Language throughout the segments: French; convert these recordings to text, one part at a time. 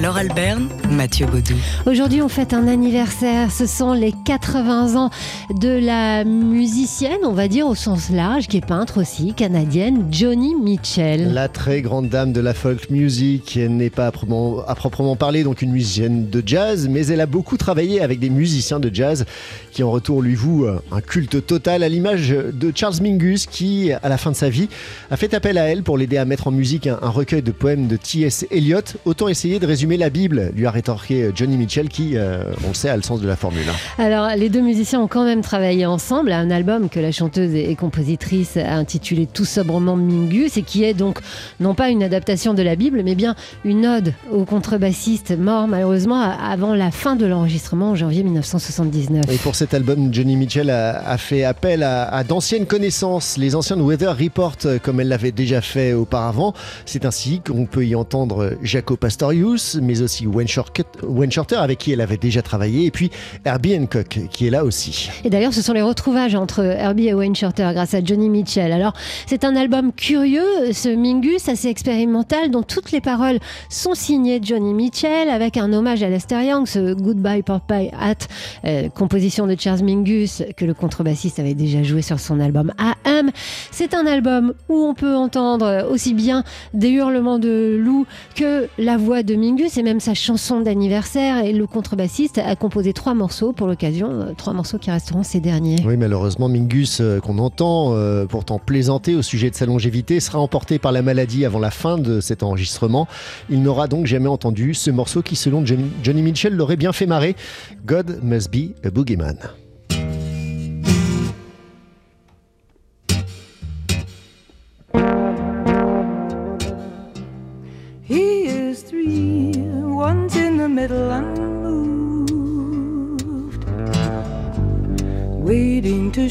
Laure Alberne, Mathieu Baudou. Aujourd'hui, on fête un anniversaire. Ce sont les 80 ans de la musicienne, on va dire au sens large, qui est peintre aussi, canadienne, Johnny Mitchell. La très grande dame de la folk music n'est pas à proprement, à proprement parler donc une musicienne de jazz, mais elle a beaucoup travaillé avec des musiciens de jazz qui en retour lui vouent un culte total à l'image de Charles Mingus qui, à la fin de sa vie, a fait appel à elle pour l'aider à mettre en musique un, un recueil de poèmes de T.S. Eliot. Autant essayer de résumer la Bible, lui a rétorqué Johnny Mitchell qui, euh, on le sait, a le sens de la formule. hein. Alors, les deux musiciens ont quand même travaillé ensemble à un album que la chanteuse et compositrice a intitulé tout sobrement Mingus et qui est donc non pas une adaptation de la Bible, mais bien une ode au contrebassiste mort malheureusement avant la fin de l'enregistrement en janvier 1979. Et pour cet album, Johnny Mitchell a, a fait appel à, à d'anciennes connaissances, les anciens de Weather Report, euh, comme elle l'avait déjà fait auparavant. C'est ainsi qu'on peut y entendre Jaco Pastorius, mais aussi Wayne Shorter, avec qui elle avait déjà travaillé, et puis Herbie Hancock, qui est là aussi. Et d'ailleurs, ce sont les retrouvages entre Herbie et Wayne Shorter grâce à Johnny Mitchell. Alors, c'est un album curieux, ce Mingus, assez expérimental, dont toutes les paroles sont signées Johnny Mitchell, avec un hommage à Lester Young, ce Goodbye Popeye Hat, euh, composition de Charles Mingus, que le contrebassiste avait déjà joué sur son album AM. C'est un album où on peut entendre aussi bien des hurlements de loup que la voix de Mingus et même sa chanson d'anniversaire. Et le contrebassiste a composé trois morceaux pour l'occasion, euh, trois morceaux qui resteront ces derniers. Oui, malheureusement, Mingus, euh, qu'on entend euh, pourtant plaisanter au sujet de sa longévité, sera emporté par la maladie avant la fin de cet enregistrement. Il n'aura donc jamais entendu ce morceau qui, selon Johnny Mitchell, l'aurait bien fait marrer. God must be a boogeyman.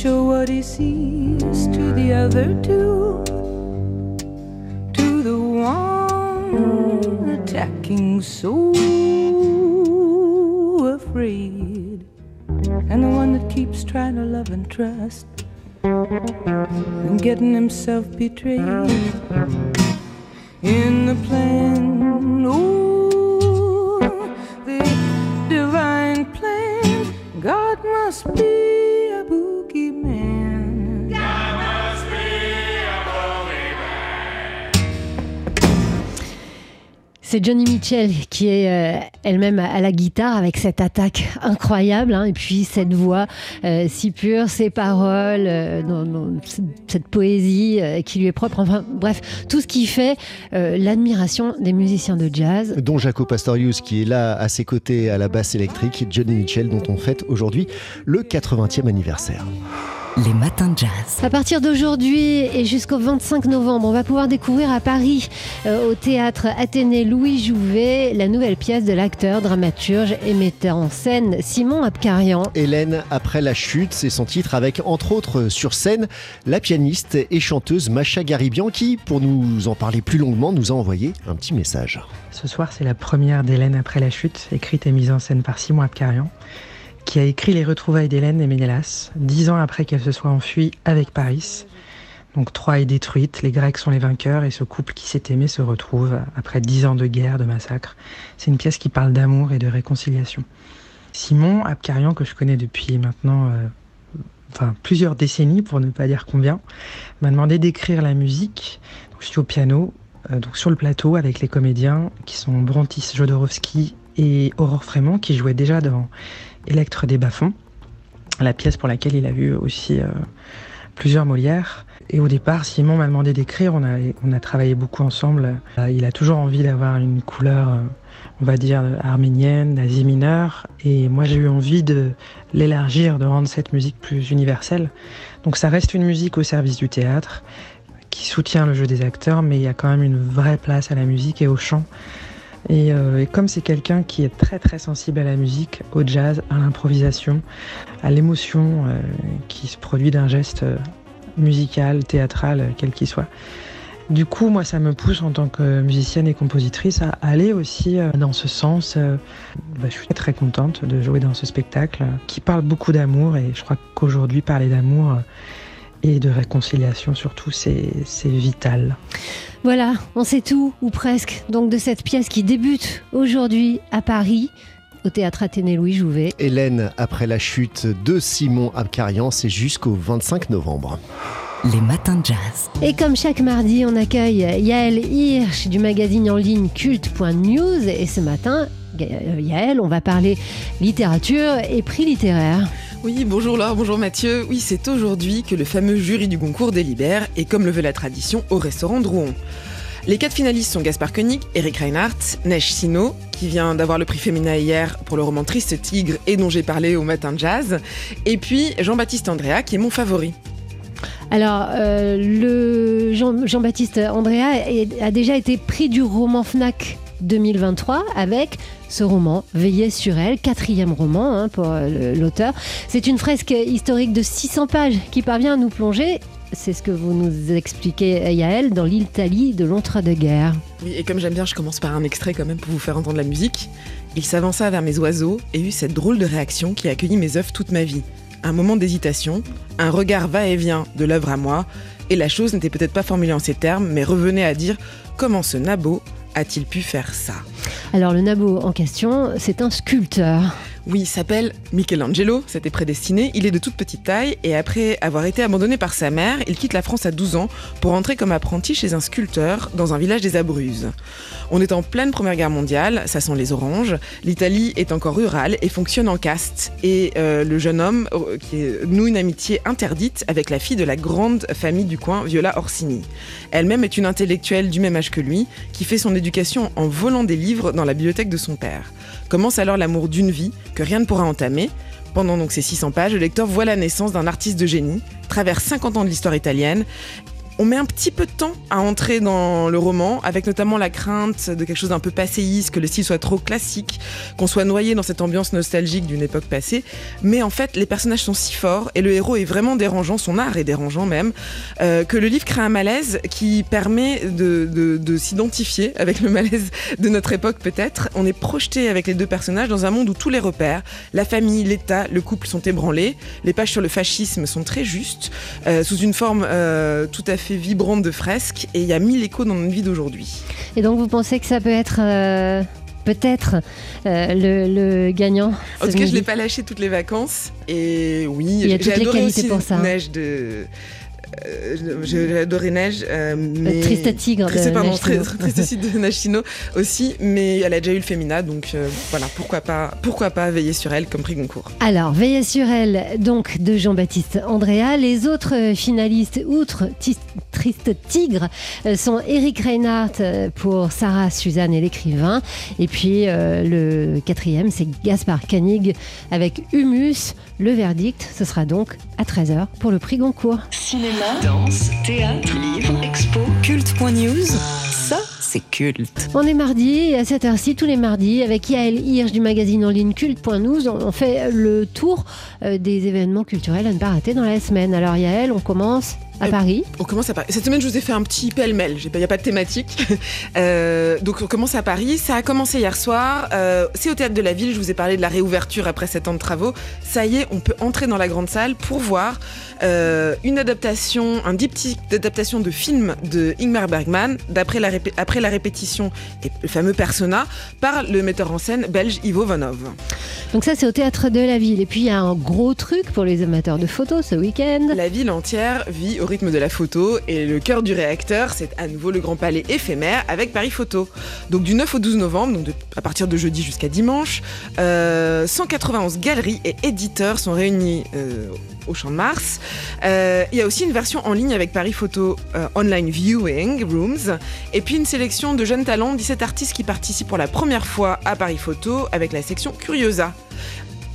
Show what he sees to the other two, to the one attacking so afraid, and the one that keeps trying to love and trust, and getting himself betrayed in the plan. Oh, the divine plan. God must be C'est Johnny Mitchell qui est euh, elle-même à la guitare avec cette attaque incroyable hein, et puis cette voix euh, si pure, ces paroles, euh, non, non, cette poésie qui lui est propre. Enfin bref, tout ce qui fait l'admiration des musiciens de jazz. dont Jaco Pastorius qui est là à ses côtés à la basse électrique, Johnny Mitchell dont on fête aujourd'hui le 80e anniversaire. Les matins de jazz. À partir d'aujourd'hui et jusqu'au 25 novembre, on va pouvoir découvrir à Paris, euh, au théâtre Athénée Louis Jouvet, la nouvelle pièce de l'acteur, dramaturge et metteur en scène Simon Abkarian. Hélène après la chute, c'est son titre avec entre autres sur scène la pianiste et chanteuse Macha Garibian qui, pour nous en parler plus longuement, nous a envoyé un petit message. Ce soir, c'est la première d'Hélène après la chute, écrite et mise en scène par Simon Abkarian, qui a écrit les retrouvailles d'Hélène et Ménélas, dix ans après qu'elle se soit enfuie avec Paris. Donc Troie est détruite, les Grecs sont les vainqueurs et ce couple qui s'est aimé se retrouve après dix ans de guerre, de massacre. C'est une pièce qui parle d'amour et de réconciliation. Simon Abkarian, que je connais depuis maintenant euh, plusieurs décennies, pour ne pas dire combien, m'a demandé d'écrire la musique. Je suis au piano, euh, donc sur le plateau avec les comédiens qui sont Brontis Jodorowsky et Aurore Frémont qui jouaient déjà dans Electre des Bas-fonds, la pièce pour laquelle il a vu aussi euh, plusieurs Molières. Et au départ, Simon m'a demandé d'écrire, on a, on a travaillé beaucoup ensemble. Euh, il a toujours envie d'avoir une couleur, euh, on va dire, arménienne, d'Asie mineure. Et moi, j'ai eu envie de l'élargir, de rendre cette musique plus universelle. Donc ça reste une musique au service du théâtre, qui soutient le jeu des acteurs, mais il y a quand même une vraie place à la musique et au chant. Et, euh, et comme c'est quelqu'un qui est très très sensible à la musique, au jazz, à l'improvisation, à l'émotion euh, qui se produit d'un geste euh, musical, théâtral, quel qu'il soit. Du coup, moi, ça me pousse en tant que musicienne et compositrice à aller aussi dans ce sens. Bah, je suis très contente de jouer dans ce spectacle qui parle beaucoup d'amour et je crois qu'aujourd'hui, parler d'amour et de réconciliation surtout, c'est vital. Voilà, on sait tout, ou presque, donc de cette pièce qui débute aujourd'hui à Paris au théâtre Athénée Louis Jouvet. Hélène, après la chute de Simon Abkarian, c'est jusqu'au 25 novembre. Les matins de jazz. Et comme chaque mardi, on accueille Yael Hirsch du magazine en ligne culte.news. Et ce matin, Yael, on va parler littérature et prix littéraire. Oui, bonjour Laure, bonjour Mathieu. Oui, c'est aujourd'hui que le fameux jury du concours délibère et comme le veut la tradition au restaurant Drouon. Les quatre finalistes sont Gaspard Koenig, Eric Reinhardt, Neige Sino, qui vient d'avoir le prix féminin hier pour le roman Triste Tigre et dont j'ai parlé au matin de jazz, et puis Jean-Baptiste Andrea, qui est mon favori. Alors, euh, le Jean-Baptiste Andrea a déjà été prix du roman FNAC 2023 avec ce roman, Veillez sur elle, quatrième roman hein, pour euh, l'auteur. C'est une fresque historique de 600 pages qui parvient à nous plonger c'est ce que vous nous expliquez, Yael, dans l'Italie de l'entre-deux-guerres. Oui, et comme j'aime bien, je commence par un extrait quand même pour vous faire entendre la musique. Il s'avança vers mes oiseaux et eut cette drôle de réaction qui a accueilli mes œuvres toute ma vie. Un moment d'hésitation, un regard va-et-vient de l'œuvre à moi, et la chose n'était peut-être pas formulée en ces termes, mais revenait à dire comment ce nabo a-t-il pu faire ça? Alors le nabo en question, c'est un sculpteur. Oui, il s'appelle Michelangelo, c'était prédestiné. Il est de toute petite taille et après avoir été abandonné par sa mère, il quitte la France à 12 ans pour entrer comme apprenti chez un sculpteur dans un village des Abruzes. On est en pleine Première Guerre mondiale, ça sent les oranges. L'Italie est encore rurale et fonctionne en caste. Et euh, le jeune homme euh, noue une amitié interdite avec la fille de la grande famille du coin, Viola Orsini. Elle-même est une intellectuelle du même âge que lui, qui fait son éducation en volant des livres dans la bibliothèque de son père. Commence alors l'amour d'une vie que rien ne pourra entamer. Pendant donc ces 600 pages, le lecteur voit la naissance d'un artiste de génie, traverse 50 ans de l'histoire italienne on met un petit peu de temps à entrer dans le roman, avec notamment la crainte de quelque chose d'un peu passéiste, que le style soit trop classique, qu'on soit noyé dans cette ambiance nostalgique d'une époque passée. Mais en fait, les personnages sont si forts et le héros est vraiment dérangeant, son art est dérangeant même, euh, que le livre crée un malaise qui permet de, s'identifier avec le malaise de notre époque peut-être. On est projeté avec les deux personnages dans un monde où tous les repères, la famille, l'État, le couple sont ébranlés. Les pages sur le fascisme sont très justes, euh, sous une forme euh, tout à fait vibrante de fresques et il y a mille échos dans notre vie d'aujourd'hui. Et donc vous pensez que ça peut être euh, peut-être euh, le, gagnant En tout cas, je l'ai pas lâché toutes les vacances et oui, j'ai adoré aussi pour ça. Neige de euh, j'ai adoré Neige. Euh, mais... Triste Tigre Triste, de pardon, Triste de Neige aussi, mais elle a déjà eu le Femina, donc euh, voilà, pourquoi pas, pourquoi pas veiller sur elle comme prix Goncourt. Alors, veiller sur elle, donc de Jean-Baptiste Andrea. Les autres finalistes, outre Triste Tigre, sont Eric Reinhardt pour Sarah Suzanne et l'écrivain, et puis le quatrième, c'est Gaspard Koenig avec Humus. Le verdict, ce sera donc à 13h pour le prix Goncourt. Cinéma, danse, théâtre, livre, expo, culte.news. Ça, c'est culte. On est mardi et à cette heure-ci, tous les mardis, avec Yael Hirsch du magazine en ligne culte.news, on fait le tour euh, des événements culturels à ne pas rater dans la semaine. Alors Yael, on commence à euh, Paris. On commence à Paris. Cette semaine, je vous ai fait un petit pêle-mêle. Il n'y a pas de thématique. Euh, donc, on commence à Paris. Ça a commencé hier soir. Euh, c'est au théâtre de la ville. Je vous ai parlé de la réouverture après sept ans de travaux. Ça y est, on peut entrer dans la grande salle pour voir une adaptation, un diptyque d'adaptation de film de Ingmar Bergman, d'après la, après la répétition et le fameux Persona, par le metteur en scène belge Ivo Vanov. Donc, ça, c'est au théâtre de la ville. Et puis, il y a un gros truc pour les amateurs de photos ce week-end. La ville entière vit au rythme de la photo et le cœur du réacteur, c'est à nouveau le Grand Palais éphémère avec Paris Photo. Donc du 9 au 12 novembre, donc à partir de jeudi jusqu'à dimanche, 191 euh, galeries et éditeurs sont réunis euh, au Champ de Mars. Euh, il y a aussi une version en ligne avec Paris Photo Online Viewing Rooms et puis une sélection de jeunes talents, 17 artistes qui participent pour la première fois à Paris Photo avec la section Curiosa.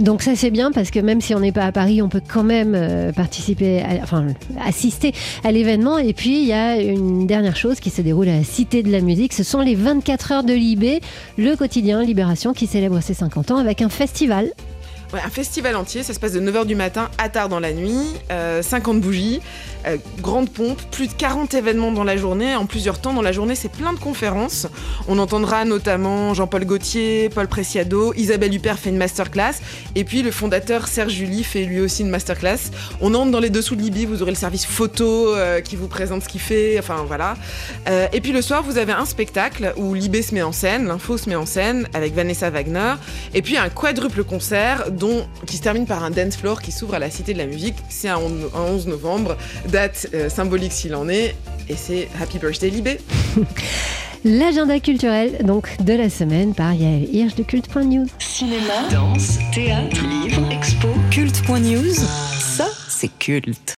Donc ça c'est bien parce que même si on n'est pas à Paris, on peut quand même euh, participer, enfin assister à l'événement. Et puis il y a une dernière chose qui se déroule à la Cité de la Musique. Ce sont les 24 heures de Libé, le quotidien Libération qui célèbre ses 50 ans avec un festival Un festival entier, ça se passe de 9h du matin à tard dans la nuit, euh, 50 bougies, euh, grande pompe, plus de 40 événements dans la journée, en plusieurs temps dans la journée, c'est plein de conférences. On entendra notamment Jean-Paul Gaultier, Paul Preciado, Isabelle Huppert fait une masterclass, et puis le fondateur Serge Julie fait lui aussi une masterclass. On entre dans les dessous de Libye, vous aurez le service photo euh, qui vous présente ce qu'il fait, enfin voilà. Euh, et puis le soir, vous avez un spectacle où Libé se met en scène, l'info se met en scène avec Vanessa Wagner, et puis un quadruple concert dont, qui se termine par un dance floor qui s'ouvre à la Cité de la Musique. C'est un 11 novembre, date euh, symbolique s'il en est, et c'est Happy Birthday Libé. L'agenda culturel donc de la semaine par Yael Hirsch de culte.news. Cinéma, danse, théâtre, livre, expo. Culte.news. Ça, c'est culte.